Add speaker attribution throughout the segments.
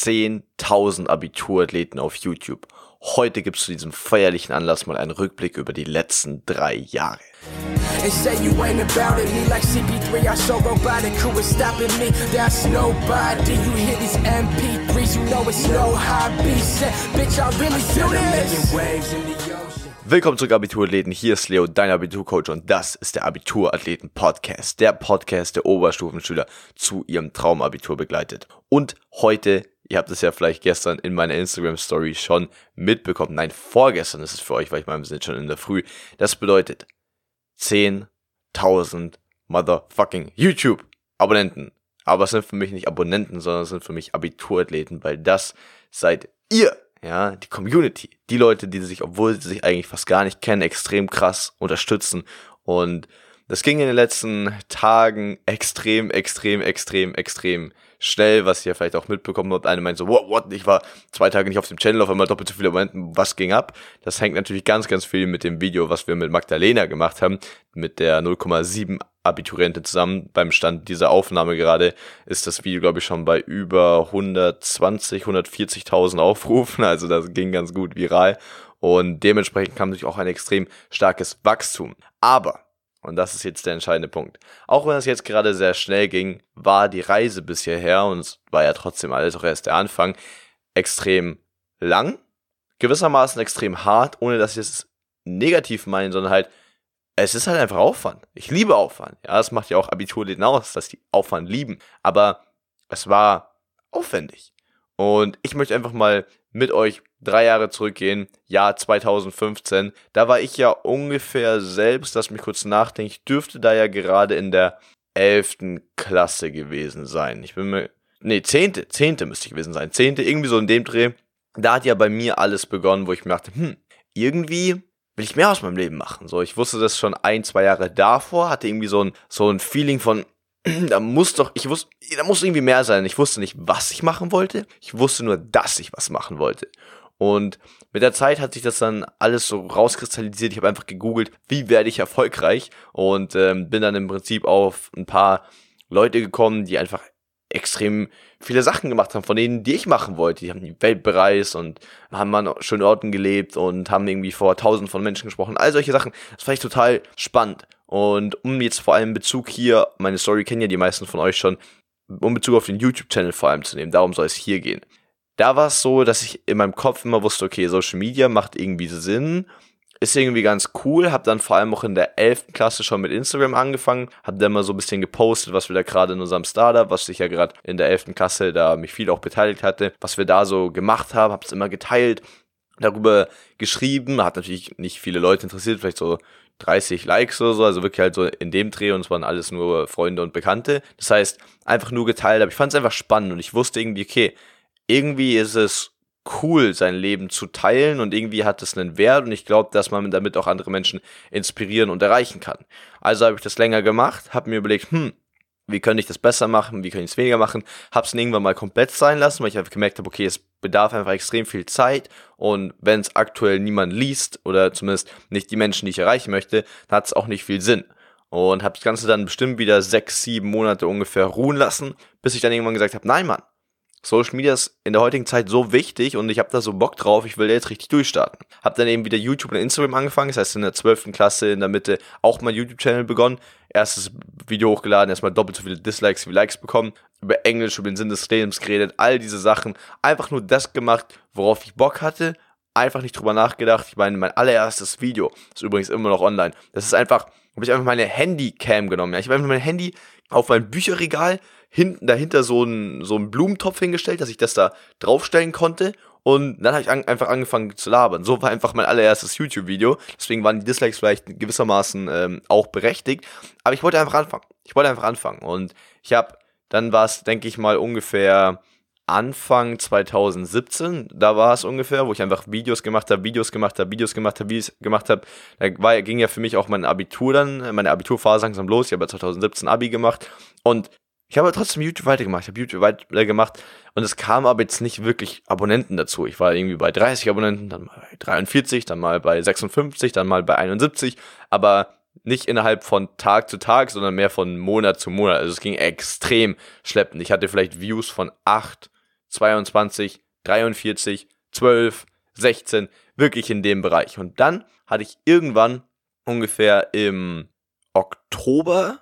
Speaker 1: 10.000 Abiturathleten auf YouTube. Heute gibt es zu diesem feierlichen Anlass mal einen Rückblick über die letzten drei Jahre. And say you ain't about it, me like CP3, I so robotic, who is stopping me? That's nobody. You hear these MP3s, you know it's no hobby. Say, bitch, I really do this. Waves in the ocean. Willkommen zurück, Abiturathleten. Hier ist Leo, dein Abiturcoach, und das ist der Abiturathleten-Podcast. Der Podcast der Oberstufenschüler zu ihrem Traumabitur begleitet. Und heute Ihr habt es ja vielleicht gestern in meiner Instagram-Story schon mitbekommen. Nein, vorgestern ist es für euch, weil ich meine, wir sind schon in der Früh. Das bedeutet 10.000 motherfucking YouTube-Abonnenten. Aber es sind für mich nicht Abonnenten, sondern es sind für mich Abiturathleten, weil das seid ihr. Ja, die Community. Die Leute, die sich, obwohl sie sich eigentlich fast gar nicht kennen, extrem krass unterstützen. Und das ging in den letzten Tagen extrem, extrem, extrem, extrem schnell, was ihr vielleicht auch mitbekommen habt. Eine meint so, what, what, ich war zwei Tage nicht auf dem Channel, auf einmal doppelt so viele Abonnenten, was ging ab? Das hängt natürlich ganz, ganz viel mit dem Video, was wir mit Magdalena gemacht haben, mit der 0,7 Abiturientin zusammen. Beim Stand dieser Aufnahme gerade ist das Video, glaube ich, schon bei über 120, 140.000 Aufrufen, also das ging ganz gut viral und dementsprechend kam natürlich auch ein extrem starkes Wachstum. Aber und das ist jetzt der entscheidende Punkt. Auch wenn es jetzt gerade sehr schnell ging, war die Reise bis hierher, und es war ja trotzdem alles auch erst der Anfang, extrem lang, gewissermaßen extrem hart, ohne dass ich es negativ meine, sondern halt, es ist halt einfach Aufwand. Ich liebe Aufwand. Ja, das macht ja auch Abiturleben aus, dass die Aufwand lieben. Aber es war aufwendig. Und ich möchte einfach mal mit euch drei Jahre zurückgehen, Jahr 2015. Da war ich ja ungefähr selbst, lass mich kurz nachdenken, ich dürfte da ja gerade in der elften Klasse gewesen sein. Ich bin mir, nee, zehnte, zehnte müsste ich gewesen sein. Zehnte, irgendwie so in dem Dreh. Da hat ja bei mir alles begonnen, wo ich mir dachte, hm, irgendwie will ich mehr aus meinem Leben machen. So, ich wusste das schon ein, zwei Jahre davor, hatte irgendwie so ein, so ein Feeling von, da muss doch, ich wusste, da muss irgendwie mehr sein. Ich wusste nicht, was ich machen wollte. Ich wusste nur, dass ich was machen wollte. Und mit der Zeit hat sich das dann alles so rauskristallisiert. Ich habe einfach gegoogelt, wie werde ich erfolgreich und ähm, bin dann im Prinzip auf ein paar Leute gekommen, die einfach extrem viele Sachen gemacht haben, von denen, die ich machen wollte. Die haben die Welt bereist und haben an schönen Orten gelebt und haben irgendwie vor tausend von Menschen gesprochen. All solche Sachen. Das fand ich total spannend. Und um jetzt vor allem Bezug hier, meine Story kennen ja die meisten von euch schon, um Bezug auf den YouTube-Channel vor allem zu nehmen, darum soll es hier gehen da war es so, dass ich in meinem Kopf immer wusste, okay, Social Media macht irgendwie Sinn, ist irgendwie ganz cool, hab dann vor allem auch in der 11. Klasse schon mit Instagram angefangen, hab dann mal so ein bisschen gepostet, was wir da gerade in unserem Startup, was ich ja gerade in der 11. Klasse da mich viel auch beteiligt hatte, was wir da so gemacht haben, hab's immer geteilt, darüber geschrieben, hat natürlich nicht viele Leute interessiert, vielleicht so 30 Likes oder so, also wirklich halt so in dem Dreh und es waren alles nur Freunde und Bekannte. Das heißt, einfach nur geteilt, aber ich fand es einfach spannend und ich wusste irgendwie, okay, irgendwie ist es cool, sein Leben zu teilen und irgendwie hat es einen Wert und ich glaube, dass man damit auch andere Menschen inspirieren und erreichen kann. Also habe ich das länger gemacht, habe mir überlegt, hm, wie könnte ich das besser machen, wie könnte ich es weniger machen, habe es irgendwann mal komplett sein lassen, weil ich einfach gemerkt habe, okay, es bedarf einfach extrem viel Zeit und wenn es aktuell niemand liest oder zumindest nicht die Menschen, die ich erreichen möchte, dann hat es auch nicht viel Sinn. Und habe das Ganze dann bestimmt wieder sechs, sieben Monate ungefähr ruhen lassen, bis ich dann irgendwann gesagt habe, nein Mann, Social Media ist in der heutigen Zeit so wichtig und ich habe da so Bock drauf, ich will jetzt richtig durchstarten. Hab dann eben wieder YouTube und Instagram angefangen, das heißt in der 12. Klasse in der Mitte auch mein YouTube-Channel begonnen. Erstes Video hochgeladen, erstmal doppelt so viele Dislikes wie Likes bekommen, über Englisch, über den Sinn des Lebens geredet, all diese Sachen. Einfach nur das gemacht, worauf ich Bock hatte, einfach nicht drüber nachgedacht. Ich meine, mein allererstes Video ist übrigens immer noch online. Das ist einfach, habe ich einfach meine Handycam genommen. Ja. Ich habe einfach mein Handy auf mein Bücherregal hinten dahinter so einen so einen Blumentopf hingestellt, dass ich das da draufstellen konnte. Und dann habe ich an, einfach angefangen zu labern. So war einfach mein allererstes YouTube-Video. Deswegen waren die Dislikes vielleicht gewissermaßen ähm, auch berechtigt. Aber ich wollte einfach anfangen. Ich wollte einfach anfangen. Und ich habe, dann war es, denke ich mal, ungefähr Anfang 2017, da war es ungefähr, wo ich einfach Videos gemacht habe, Videos gemacht habe, Videos gemacht habe, Videos gemacht habe. Da war, ging ja für mich auch mein Abitur dann, meine Abiturphase langsam los. Ich habe ja 2017 Abi gemacht und ich habe trotzdem YouTube weitergemacht. Ich habe YouTube weitergemacht und es kam aber jetzt nicht wirklich Abonnenten dazu. Ich war irgendwie bei 30 Abonnenten, dann mal bei 43, dann mal bei 56, dann mal bei 71, aber nicht innerhalb von Tag zu Tag, sondern mehr von Monat zu Monat. Also es ging extrem schleppend. Ich hatte vielleicht Views von 8, 22, 43, 12, 16, wirklich in dem Bereich. Und dann hatte ich irgendwann ungefähr im Oktober,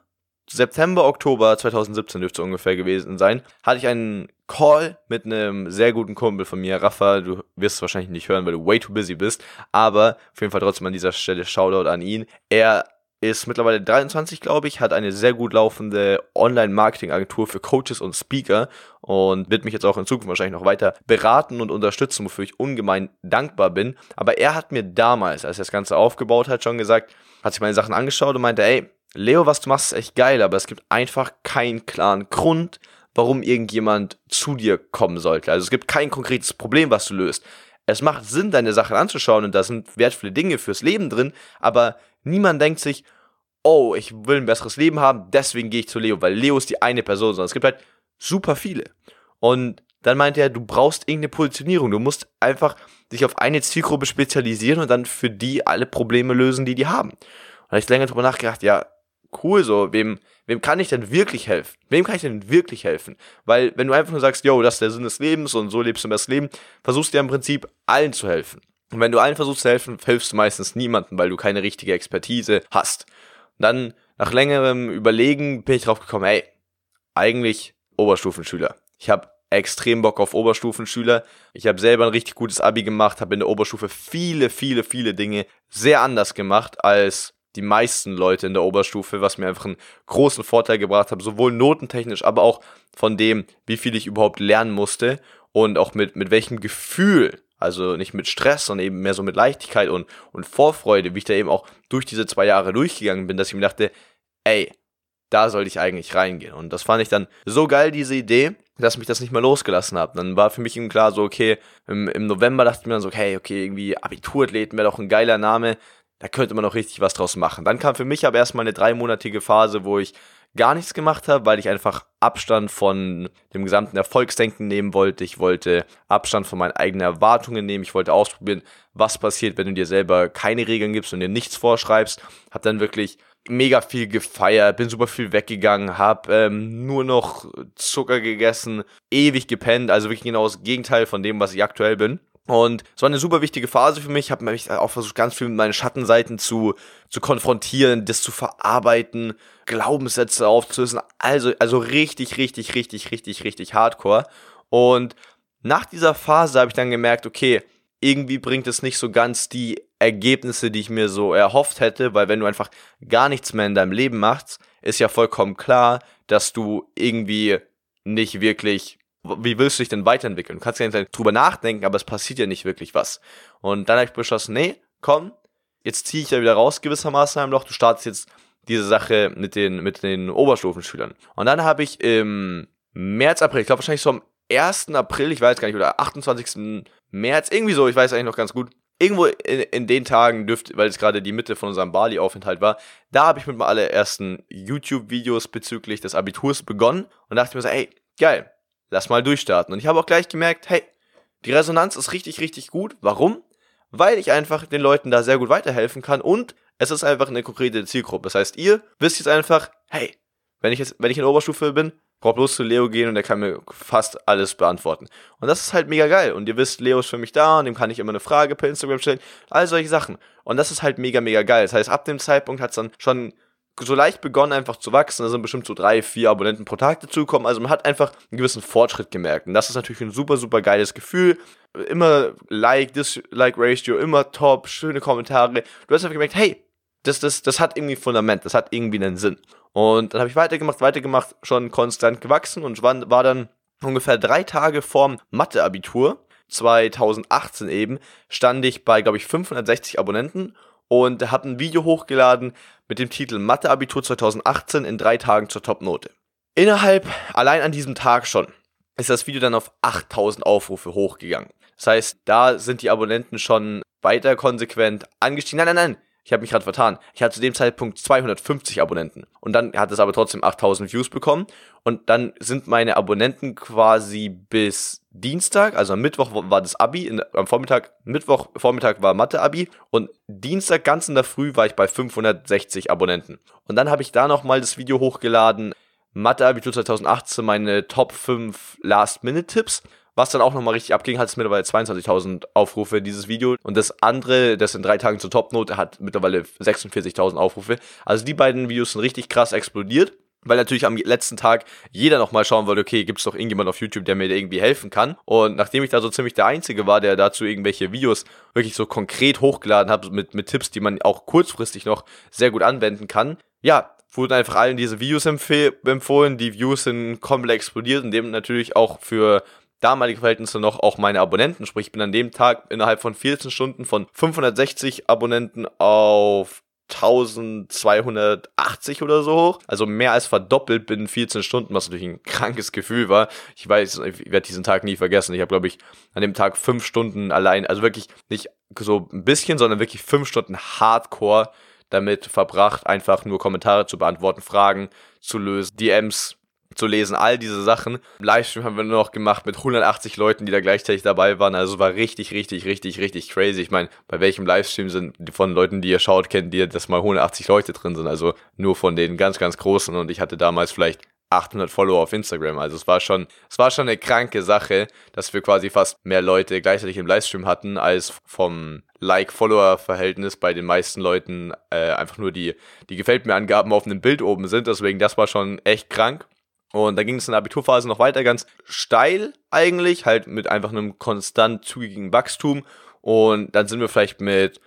Speaker 1: September, Oktober 2017 dürfte ungefähr gewesen sein, hatte ich einen Call mit einem sehr guten Kumpel von mir, Rafa. Du wirst es wahrscheinlich nicht hören, weil du way too busy bist. Aber auf jeden Fall trotzdem an dieser Stelle Shoutout an ihn. Er ist mittlerweile 23, glaube ich, hat eine sehr gut laufende Online-Marketing-Agentur für Coaches und Speaker und wird mich jetzt auch in Zukunft wahrscheinlich noch weiter beraten und unterstützen, wofür ich ungemein dankbar bin. Aber er hat mir damals, als er das Ganze aufgebaut hat, schon gesagt, hat sich meine Sachen angeschaut und meinte, ey, Leo, was du machst, ist echt geil, aber es gibt einfach keinen klaren Grund, warum irgendjemand zu dir kommen sollte. Also es gibt kein konkretes Problem, was du löst. Es macht Sinn, deine Sachen anzuschauen und da sind wertvolle Dinge fürs Leben drin, aber Niemand denkt sich, oh, ich will ein besseres Leben haben, deswegen gehe ich zu Leo, weil Leo ist die eine Person, sondern es gibt halt super viele. Und dann meinte er, du brauchst irgendeine Positionierung. Du musst einfach dich auf eine Zielgruppe spezialisieren und dann für die alle Probleme lösen, die die haben. Und da habe ich länger drüber nachgedacht, ja, cool, so, wem, wem kann ich denn wirklich helfen? Wem kann ich denn wirklich helfen? Weil, wenn du einfach nur sagst, yo, das ist der Sinn des Lebens und so lebst du das Leben, versuchst du ja im Prinzip allen zu helfen. Und wenn du allen versuchst zu helfen, hilfst du meistens niemandem, weil du keine richtige Expertise hast. Und dann, nach längerem Überlegen, bin ich drauf gekommen, ey, eigentlich Oberstufenschüler. Ich habe extrem Bock auf Oberstufenschüler. Ich habe selber ein richtig gutes Abi gemacht, habe in der Oberstufe viele, viele, viele Dinge sehr anders gemacht als die meisten Leute in der Oberstufe, was mir einfach einen großen Vorteil gebracht hat, sowohl notentechnisch, aber auch von dem, wie viel ich überhaupt lernen musste und auch mit, mit welchem Gefühl also nicht mit Stress, sondern eben mehr so mit Leichtigkeit und, und Vorfreude, wie ich da eben auch durch diese zwei Jahre durchgegangen bin, dass ich mir dachte, ey, da sollte ich eigentlich reingehen. Und das fand ich dann so geil, diese Idee, dass mich das nicht mehr losgelassen hat. Dann war für mich eben klar so, okay, im, im November dachte ich mir dann so, hey, okay, irgendwie Abiturathleten wäre doch ein geiler Name. Da könnte man noch richtig was draus machen. Dann kam für mich aber erstmal eine dreimonatige Phase, wo ich gar nichts gemacht habe, weil ich einfach Abstand von dem gesamten Erfolgsdenken nehmen wollte. Ich wollte Abstand von meinen eigenen Erwartungen nehmen. Ich wollte ausprobieren, was passiert, wenn du dir selber keine Regeln gibst und dir nichts vorschreibst. Hab dann wirklich mega viel gefeiert, bin super viel weggegangen, hab ähm, nur noch Zucker gegessen, ewig gepennt, also wirklich genau das Gegenteil von dem, was ich aktuell bin. Und es war eine super wichtige Phase für mich. Ich habe mich auch versucht, ganz viel mit meinen Schattenseiten zu, zu konfrontieren, das zu verarbeiten, Glaubenssätze aufzulösen. Also, also richtig, richtig, richtig, richtig, richtig hardcore. Und nach dieser Phase habe ich dann gemerkt, okay, irgendwie bringt es nicht so ganz die Ergebnisse, die ich mir so erhofft hätte, weil wenn du einfach gar nichts mehr in deinem Leben machst, ist ja vollkommen klar, dass du irgendwie nicht wirklich wie willst du dich denn weiterentwickeln? Du kannst ja nicht drüber nachdenken, aber es passiert ja nicht wirklich was. Und dann habe ich beschlossen, nee, komm, jetzt ziehe ich ja wieder raus gewissermaßen im Loch, du startest jetzt diese Sache mit den, mit den Oberstufenschülern. Und dann habe ich im März, April, ich glaube wahrscheinlich so am 1. April, ich weiß gar nicht, oder 28. März, irgendwie so, ich weiß eigentlich noch ganz gut, irgendwo in, in den Tagen dürfte, weil es gerade die Mitte von unserem Bali-Aufenthalt war, da habe ich mit meinen allerersten YouTube-Videos bezüglich des Abiturs begonnen und dachte mir so, ey, geil, lass mal durchstarten. Und ich habe auch gleich gemerkt, hey, die Resonanz ist richtig, richtig gut. Warum? Weil ich einfach den Leuten da sehr gut weiterhelfen kann und es ist einfach eine konkrete Zielgruppe. Das heißt, ihr wisst jetzt einfach, hey, wenn ich jetzt, wenn ich in der Oberstufe bin, braucht bloß zu Leo gehen und der kann mir fast alles beantworten. Und das ist halt mega geil. Und ihr wisst, Leo ist für mich da und dem kann ich immer eine Frage per Instagram stellen. All solche Sachen. Und das ist halt mega, mega geil. Das heißt, ab dem Zeitpunkt hat es dann schon so leicht begonnen einfach zu wachsen. Da sind bestimmt so drei, vier Abonnenten pro Tag dazugekommen. Also man hat einfach einen gewissen Fortschritt gemerkt. Und das ist natürlich ein super, super geiles Gefühl. Immer Like, Dislike-Ratio, immer top, schöne Kommentare. Du hast einfach gemerkt, hey, das, das, das hat irgendwie Fundament, das hat irgendwie einen Sinn. Und dann habe ich weitergemacht, weitergemacht, schon konstant gewachsen und war, war dann ungefähr drei Tage vorm Mathe-Abitur, 2018 eben, stand ich bei, glaube ich, 560 Abonnenten und habe ein Video hochgeladen mit dem Titel Mathe-Abitur 2018 in drei Tagen zur Topnote. Innerhalb, allein an diesem Tag schon, ist das Video dann auf 8000 Aufrufe hochgegangen. Das heißt, da sind die Abonnenten schon weiter konsequent angestiegen. Nein, nein, nein, ich habe mich gerade vertan. Ich hatte zu dem Zeitpunkt 250 Abonnenten. Und dann hat es aber trotzdem 8000 Views bekommen. Und dann sind meine Abonnenten quasi bis Dienstag, also am Mittwoch war das Abi, in, am Vormittag, Mittwoch Vormittag war Mathe-Abi und Dienstag ganz in der Früh war ich bei 560 Abonnenten. Und dann habe ich da nochmal das Video hochgeladen, Mathe-Abitur 2018, meine Top 5 Last-Minute-Tipps Was dann auch nochmal richtig abging, hat es mittlerweile 22.000 Aufrufe, dieses Video. Und das andere, das in drei Tagen zur Topnote, hat mittlerweile 46.000 Aufrufe. Also die beiden Videos sind richtig krass explodiert weil natürlich am letzten Tag jeder nochmal schauen wollte, okay, gibt es doch irgendjemand auf YouTube, der mir irgendwie helfen kann. Und nachdem ich da so ziemlich der Einzige war, der dazu irgendwelche Videos wirklich so konkret hochgeladen hat, mit, mit Tipps, die man auch kurzfristig noch sehr gut anwenden kann, ja, wurden einfach allen diese Videos empfohlen. Die Views sind komplett explodiert und dem natürlich auch für damalige Verhältnisse noch auch meine Abonnenten. Sprich, ich bin an dem Tag innerhalb von 14 Stunden von 560 Abonnenten auf 1280 oder so hoch. Also mehr als verdoppelt binnen 14 Stunden, was natürlich ein krankes Gefühl war. Ich weiß, ich werde diesen Tag nie vergessen. Ich habe, glaube ich, an dem Tag fünf Stunden allein, also wirklich nicht so ein bisschen, sondern wirklich fünf Stunden Hardcore damit verbracht, einfach nur Kommentare zu beantworten, Fragen zu lösen, DMs zu lesen, all diese Sachen. Livestream haben wir nur noch gemacht mit 180 Leuten, die da gleichzeitig dabei waren. Also war richtig, richtig, richtig, richtig crazy. Ich meine, bei welchem Livestream sind von Leuten, die ihr schaut, kennt ihr, dass mal 180 Leute drin sind. Also nur von den ganz, ganz großen. Und ich hatte damals vielleicht 800 Follower auf Instagram. Also es war schon, es war schon eine kranke Sache, dass wir quasi fast mehr Leute gleichzeitig im Livestream hatten, als vom Like-Follower-Verhältnis bei den meisten Leuten äh, einfach nur die, die gefällt mir Angaben auf einem Bild oben sind. Deswegen, das war schon echt krank. Und da ging es in der Abiturphase noch weiter, ganz steil eigentlich, halt mit einfach einem konstant zügigen Wachstum. Und dann sind wir vielleicht mit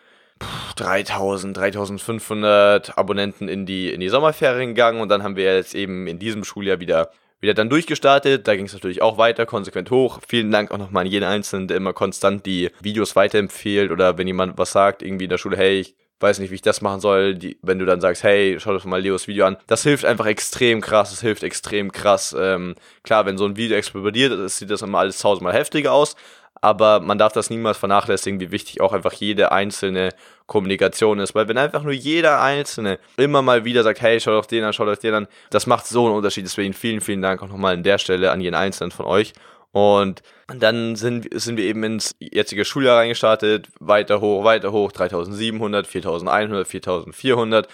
Speaker 1: 3000, 3500 Abonnenten in die, in die Sommerferien gegangen und dann haben wir jetzt eben in diesem Schuljahr wieder, wieder dann durchgestartet. Da ging es natürlich auch weiter, konsequent hoch. Vielen Dank auch nochmal an jeden Einzelnen, der immer konstant die Videos weiterempfiehlt oder wenn jemand was sagt, irgendwie in der Schule, hey, ich weiß nicht, wie ich das machen soll, die, wenn du dann sagst, hey, schau doch mal Leos Video an, das hilft einfach extrem krass, das hilft extrem krass. Ähm, klar, wenn so ein Video explodiert, sieht das immer alles tausendmal heftiger aus, aber man darf das niemals vernachlässigen, wie wichtig auch einfach jede einzelne Kommunikation ist, weil wenn einfach nur jeder Einzelne immer mal wieder sagt, hey, schau doch den an, schau doch den an, das macht so einen Unterschied, deswegen vielen, vielen Dank auch nochmal an der Stelle an jeden Einzelnen von euch und dann sind, sind wir eben ins jetzige Schuljahr reingestartet, weiter hoch, weiter hoch, 3700, 4100, 4400.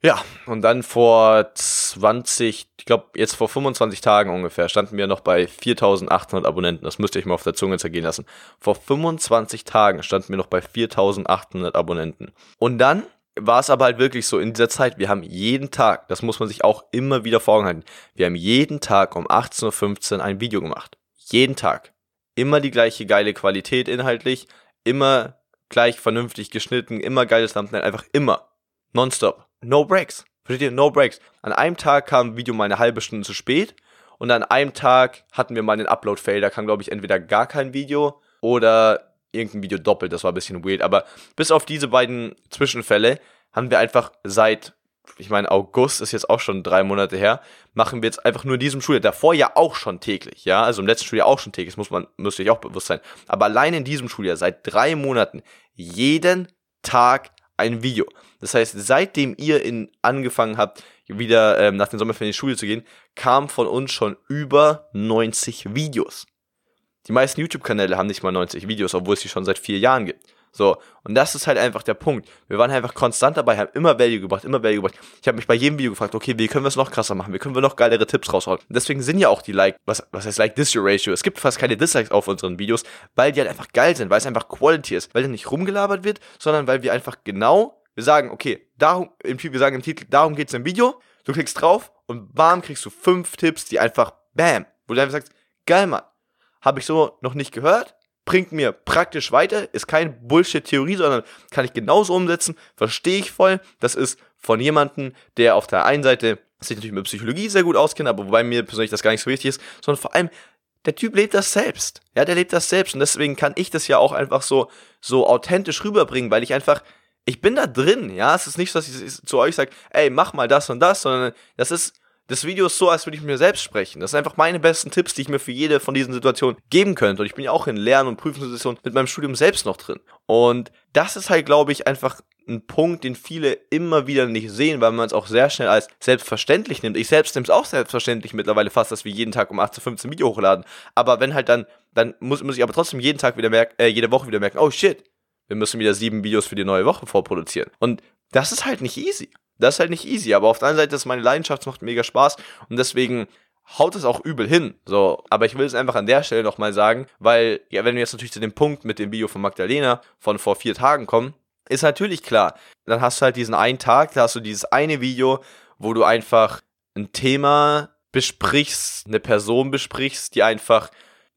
Speaker 1: Ja, und dann vor 20, ich glaube jetzt vor 25 Tagen ungefähr, standen wir noch bei 4800 Abonnenten. Das müsste ich mal auf der Zunge zergehen lassen. Vor 25 Tagen standen wir noch bei 4800 Abonnenten. Und dann war es aber halt wirklich so in dieser Zeit, wir haben jeden Tag, das muss man sich auch immer wieder vor Augen halten, wir haben jeden Tag um 18.15 Uhr ein Video gemacht. Jeden Tag. Immer die gleiche geile Qualität inhaltlich, immer gleich vernünftig geschnitten, immer geiles Thumbnail, einfach immer. Nonstop. No breaks. Versteht ihr? No breaks. An einem Tag kam ein Video mal eine halbe Stunde zu spät und an einem Tag hatten wir mal einen Upload-Fail. Da kam, glaube ich, entweder gar kein Video oder irgendein Video doppelt. Das war ein bisschen weird. Aber bis auf diese beiden Zwischenfälle haben wir einfach seit ich meine, August ist jetzt auch schon drei Monate her, machen wir jetzt einfach nur in diesem Schuljahr, davor ja auch schon täglich, ja, also im letzten Schuljahr auch schon täglich, das muss man, müsste ich auch bewusst sein, aber allein in diesem Schuljahr, seit drei Monaten, jeden Tag ein Video. Das heißt, seitdem ihr in, angefangen habt, wieder ähm, nach den Sommerferien in die Schule zu gehen, kam von uns schon über 90 Videos. Die meisten YouTube-Kanäle haben nicht mal 90 Videos, obwohl es sie schon seit vier Jahren gibt. So, und das ist halt einfach der Punkt. Wir waren einfach konstant dabei, haben immer Value gebracht, immer Value gebracht. Ich habe mich bei jedem Video gefragt, okay, wie können wir es noch krasser machen? Wie können wir noch geilere Tipps raushauen? Und deswegen sind ja auch die Like, was, was heißt Like This Ratio? Es gibt fast keine Dislikes auf unseren Videos, weil die halt einfach geil sind, weil es einfach Quality ist, weil da nicht rumgelabert wird, sondern weil wir einfach genau, wir sagen, okay, darum, im, wir sagen im Titel, darum geht's im Video, du klickst drauf und bam, kriegst du fünf Tipps, die einfach, bam, wo du einfach sagst, geil, Mann, habe ich so noch nicht gehört, bringt mir praktisch weiter, ist keine Bullshit-Theorie, sondern kann ich genauso umsetzen, verstehe ich voll. Das ist von jemandem, der auf der einen Seite sich natürlich mit Psychologie sehr gut auskennt, aber wobei mir persönlich das gar nicht so wichtig ist, sondern vor allem, der Typ lebt das selbst. Ja, der lebt das selbst und deswegen kann ich das ja auch einfach so, so authentisch rüberbringen, weil ich einfach, ich bin da drin, ja, es ist nicht so, dass ich zu euch sage, ey, mach mal das und das, sondern das ist, das Video ist so, als würde ich mit mir selbst sprechen. Das sind einfach meine besten Tipps, die ich mir für jede von diesen Situationen geben könnte. Und ich bin ja auch in Lern- und Prüfungssituationen mit meinem Studium selbst noch drin. Und das ist halt, glaube ich, einfach ein Punkt, den viele immer wieder nicht sehen, weil man es auch sehr schnell als selbstverständlich nimmt. Ich selbst nehme es auch selbstverständlich mittlerweile fast, dass wir jeden Tag um 8 zu 15 Video hochladen. Aber wenn halt dann, dann muss, muss ich aber trotzdem jeden Tag wieder merken, äh, jede Woche wieder merken, oh shit, wir müssen wieder sieben Videos für die neue Woche vorproduzieren. Und das ist halt nicht easy. Das ist halt nicht easy, aber auf der anderen Seite ist meine Leidenschaft, es macht mega Spaß und deswegen haut es auch übel hin. So, aber ich will es einfach an der Stelle nochmal sagen, weil, ja, wenn wir jetzt natürlich zu dem Punkt mit dem Video von Magdalena von vor vier Tagen kommen, ist natürlich klar. Dann hast du halt diesen einen Tag, da hast du dieses eine Video, wo du einfach ein Thema besprichst, eine Person besprichst, die einfach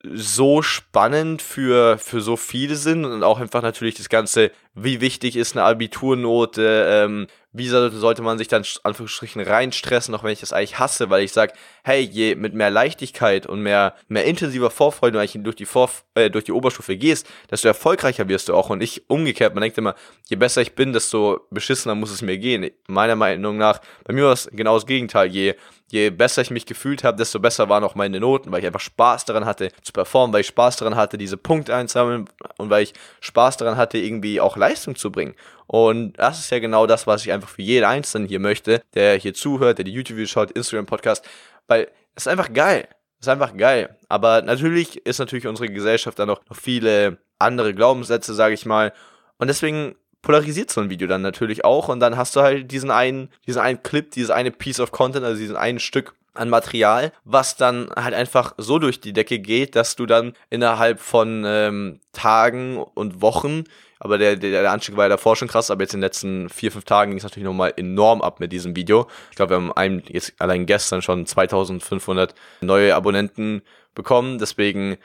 Speaker 1: so spannend für, für so viele sind und auch einfach natürlich das Ganze, wie wichtig ist eine Abiturnote, ähm, wie sollte man sich dann Anführungsstrichen reinstressen, auch wenn ich das eigentlich hasse, weil ich sage, hey, je mit mehr Leichtigkeit und mehr, mehr intensiver Vorfreude eigentlich durch die, Vorf äh, durch die Oberstufe gehst, desto erfolgreicher wirst du auch. Und ich umgekehrt, man denkt immer, je besser ich bin, desto beschissener muss es mir gehen. Meiner Meinung nach, bei mir war es genau das Gegenteil. Je, je besser ich mich gefühlt habe, desto besser waren auch meine Noten, weil ich einfach Spaß daran hatte zu performen, weil ich Spaß daran hatte, diese Punkte einzusammeln und weil ich Spaß daran hatte, irgendwie auch Leistung zu bringen. Und das ist ja genau das, was ich einfach für jeden Einzelnen hier möchte, der hier zuhört, der die YouTube-Videos schaut, Instagram-Podcast, weil es ist einfach geil. Es ist einfach geil. Aber natürlich ist natürlich unsere Gesellschaft da noch, noch viele andere Glaubenssätze, sage ich mal. Und deswegen polarisiert so ein Video dann natürlich auch und dann hast du halt diesen einen, diesen einen Clip, dieses eine Piece of Content, also diesen einen Stück an Material, was dann halt einfach so durch die Decke geht, dass du dann innerhalb von ähm, Tagen und Wochen aber der, der, der Anstieg war ja davor schon krass, aber jetzt in den letzten vier, fünf Tagen ging es natürlich nochmal enorm ab mit diesem Video. Ich glaube, wir haben einem jetzt allein gestern schon 2500 neue Abonnenten bekommen, deswegen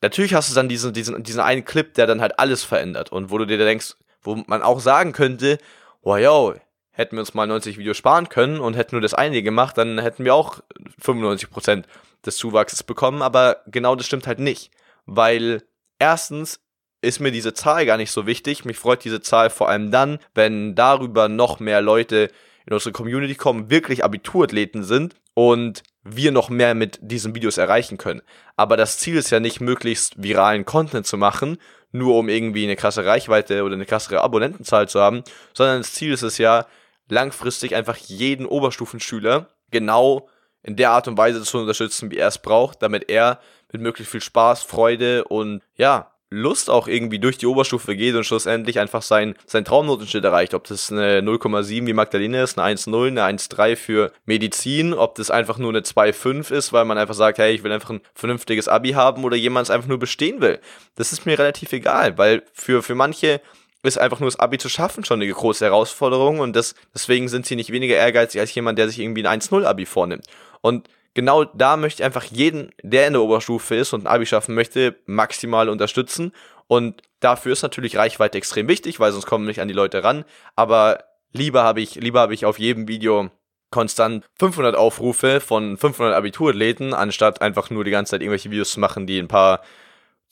Speaker 1: natürlich hast du dann diesen, diesen, diesen einen Clip, der dann halt alles verändert und wo du dir denkst, wo man auch sagen könnte, wow, yo, hätten wir uns mal 90 Videos sparen können und hätten nur das eine gemacht, dann hätten wir auch 95% des Zuwachses bekommen, aber genau das stimmt halt nicht, weil erstens ist mir diese Zahl gar nicht so wichtig. Mich freut diese Zahl vor allem dann, wenn darüber noch mehr Leute in unsere Community kommen, wirklich Abiturathleten sind und wir noch mehr mit diesen Videos erreichen können. Aber das Ziel ist ja nicht, möglichst viralen Content zu machen, nur um irgendwie eine krasse Reichweite oder eine krassere Abonnentenzahl zu haben, sondern das Ziel ist es ja, langfristig einfach jeden Oberstufenschüler genau in der Art und Weise zu unterstützen, wie er es braucht, damit er mit möglichst viel Spaß, Freude und ja, Lust auch irgendwie durch die Oberstufe geht und schlussendlich einfach sein, sein Traumnotenschnitt erreicht. Ob das eine 0,7 wie Magdalene ist, eine 1,0, eine 1,3 für Medizin, ob das einfach nur eine 2,5 ist, weil man einfach sagt, hey, ich will einfach ein vernünftiges Abi haben oder jemand es einfach nur bestehen will. Das ist mir relativ egal, weil für, für manche ist einfach nur das Abi zu schaffen schon eine große Herausforderung und das, deswegen sind sie nicht weniger ehrgeizig als jemand, der sich irgendwie ein 1,0 Abi vornimmt. Und genau da möchte ich einfach jeden, der in der Oberstufe ist und ein Abi schaffen möchte, maximal unterstützen. Und dafür ist natürlich Reichweite extrem wichtig, weil sonst kommen nicht an die Leute ran. Aber lieber habe ich, lieber habe ich auf jedem Video konstant 500 Aufrufe von 500 Abiturathleten, anstatt einfach nur die ganze Zeit irgendwelche Videos zu machen, die ein paar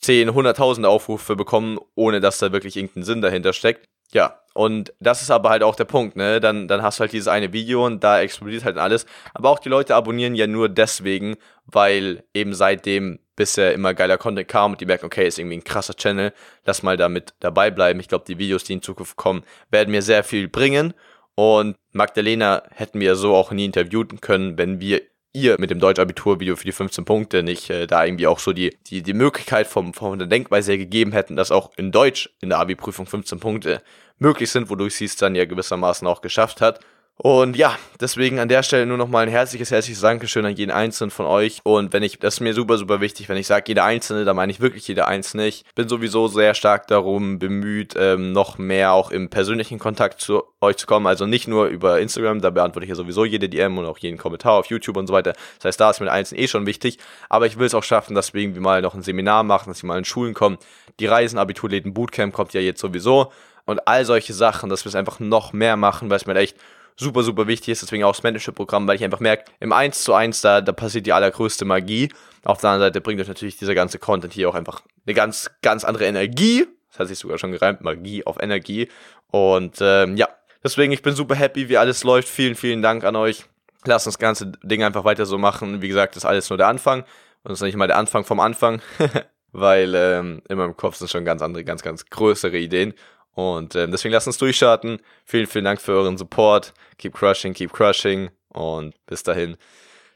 Speaker 1: 10, 100.000 Aufrufe bekommen, ohne dass da wirklich irgendein Sinn dahinter steckt. Ja, und das ist aber halt auch der Punkt, ne? Dann, dann hast du halt dieses eine Video und da explodiert halt alles. Aber auch die Leute abonnieren ja nur deswegen, weil eben seitdem bisher immer geiler Content kam und die merken, okay, ist irgendwie ein krasser Channel, lass mal damit dabei bleiben. Ich glaube, die Videos, die in Zukunft kommen, werden mir sehr viel bringen. Und Magdalena hätten wir so auch nie interviewen können, wenn wir ihr mit dem Deutsch-Abitur-Video für die 15 Punkte nicht äh, da irgendwie auch so die, die, die Möglichkeit vom, von der Denkweise gegeben hätten, dass auch in Deutsch in der Abi-Prüfung 15 Punkte möglich sind, wodurch sie es dann ja gewissermaßen auch geschafft hat. Und ja, deswegen an der Stelle nur nochmal ein herzliches, herzliches Dankeschön an jeden Einzelnen von euch. Und wenn ich, das ist mir super, super wichtig, wenn ich sage jeder Einzelne, dann meine ich wirklich jeder Einzelne. Ich bin sowieso sehr stark darum bemüht, ähm, noch mehr auch im persönlichen Kontakt zu euch zu kommen. Also nicht nur über Instagram, da beantworte ich ja sowieso jede DM und auch jeden Kommentar auf YouTube und so weiter. Das heißt, da ist mir Einzelnen eh schon wichtig. Aber ich will es auch schaffen, dass wir irgendwie mal noch ein Seminar machen, dass wir mal in Schulen kommen. Die Reisen, Abiturläden, Bootcamp kommt ja jetzt sowieso. Und all solche Sachen, dass wir es einfach noch mehr machen, weil es mir echt super, super wichtig ist. Deswegen auch das Mentorship-Programm, weil ich einfach merke, im 1 zu 1, da, da passiert die allergrößte Magie. Auf der anderen Seite bringt euch natürlich dieser ganze Content hier auch einfach eine ganz, ganz andere Energie. Das hat sich sogar schon gereimt, Magie auf Energie. Und ähm, ja, deswegen, ich bin super happy, wie alles läuft. Vielen, vielen Dank an euch. Lasst uns das ganze Ding einfach weiter so machen. Wie gesagt, das ist alles nur der Anfang. Und das ist nicht mal der Anfang vom Anfang. weil ähm, in meinem Kopf sind schon ganz andere, ganz, ganz größere Ideen. Und äh, deswegen lasst uns durchstarten. Vielen, vielen Dank für euren Support. Keep crushing, keep crushing. Und bis dahin.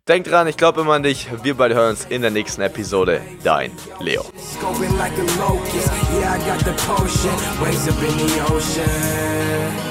Speaker 1: Denkt dran, ich glaube immer an dich. Wir beide hören uns in der nächsten Episode. Dein Leo. Yeah, I got the potion. Waves up in the ocean.